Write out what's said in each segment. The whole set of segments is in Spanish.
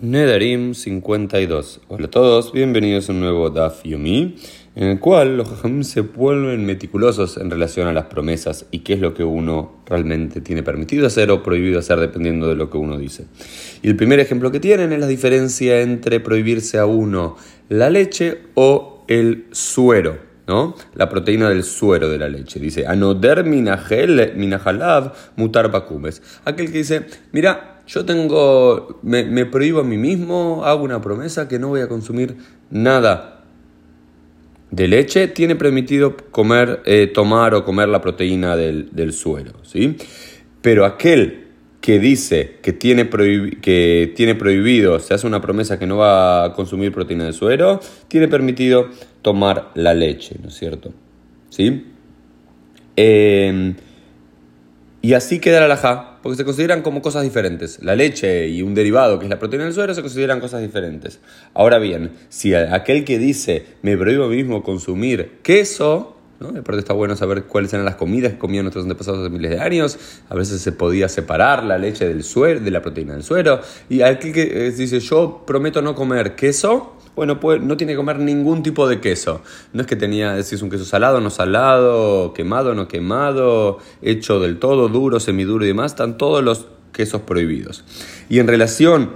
Nedarim 52. Hola a todos, bienvenidos a un nuevo Daf Yomi, en el cual los Jajamim se vuelven meticulosos en relación a las promesas y qué es lo que uno realmente tiene permitido hacer o prohibido hacer dependiendo de lo que uno dice. Y el primer ejemplo que tienen es la diferencia entre prohibirse a uno la leche o el suero. ¿no? La proteína del suero de la leche. Dice, anoder minajalav mutar bakumes. Aquel que dice, mira, yo tengo, me, prohíbo a mí mismo, hago una promesa que no voy a consumir nada de leche, tiene permitido comer, eh, tomar o comer la proteína del, del suero, ¿sí? Pero aquel que dice que tiene, que tiene prohibido, se hace una promesa que no va a consumir proteína de suero, tiene permitido tomar la leche, ¿no es cierto? ¿Sí? Em, y así queda la laja, porque se consideran como cosas diferentes. La leche y un derivado, que es la proteína del suero, se consideran cosas diferentes. Ahora bien, si aquel que dice, me prohíbo mismo consumir queso, ¿no? Aparte está bueno saber cuáles eran las comidas que comían nuestros antepasados hace miles de años. A veces se podía separar la leche del suero, de la proteína del suero. Y aquel que eh, dice, yo prometo no comer queso, pues no tiene que comer ningún tipo de queso. No es que tenía, si es un queso salado, no salado, quemado, no quemado, hecho del todo, duro, semiduro y demás, están todos los quesos prohibidos. Y en relación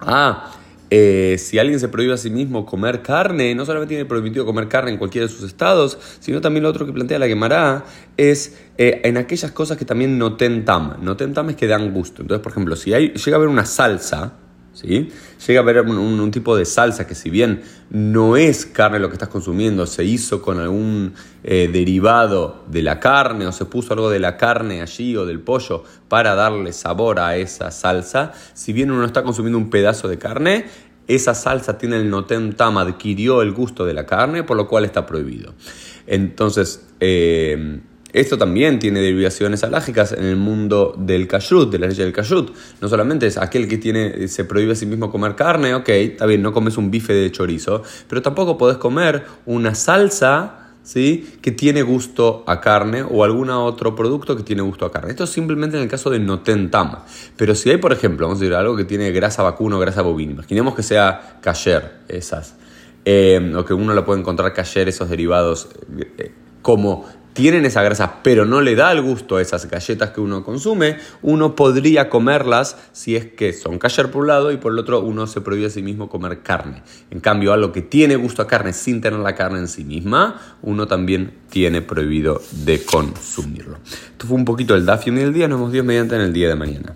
a eh, si alguien se prohíbe a sí mismo comer carne, no solamente tiene prohibido comer carne en cualquiera de sus estados, sino también lo otro que plantea la quemará es eh, en aquellas cosas que también no tentam. No tentam es que dan gusto. Entonces, por ejemplo, si hay, llega a haber una salsa, ¿sí? Llega a haber un, tipo de salsa que si bien no es carne lo que estás consumiendo, se hizo con algún eh, derivado de la carne o se puso algo de la carne allí o del pollo para darle sabor a esa salsa, si bien uno está consumiendo un pedazo de carne, esa salsa tiene el notem tam, adquirió el gusto de la carne, por lo cual está prohibido. Entonces, eh, esto también tiene derivaciones alágicas en el mundo del kashrut, de la ley del kashrut. No solamente es aquel que tiene, se prohíbe a sí mismo comer carne, ok, está bien, no comes un bife de chorizo, pero tampoco podés comer una salsa ¿sí? que tiene gusto a carne o algún otro producto que tiene gusto a carne. Esto es simplemente en el caso de no tentama. Pero si hay, por ejemplo, vamos a decir algo que tiene grasa vacuna grasa bovina, imaginemos que sea kasher esas, eh, o que uno lo puede encontrar kasher esos derivados eh, como tienen esa grasa, pero no le da el gusto a esas galletas que uno consume, uno podría comerlas si es que son kasher por un lado y por el otro uno se prohíbe a sí mismo comer carne. En cambio, algo que tiene gusto a carne sin tener la carne en sí misma, uno también tiene prohibido de consumirlo. Esto fue un poquito el Dafium del día, nos vemos Dios mediante en el día de mañana.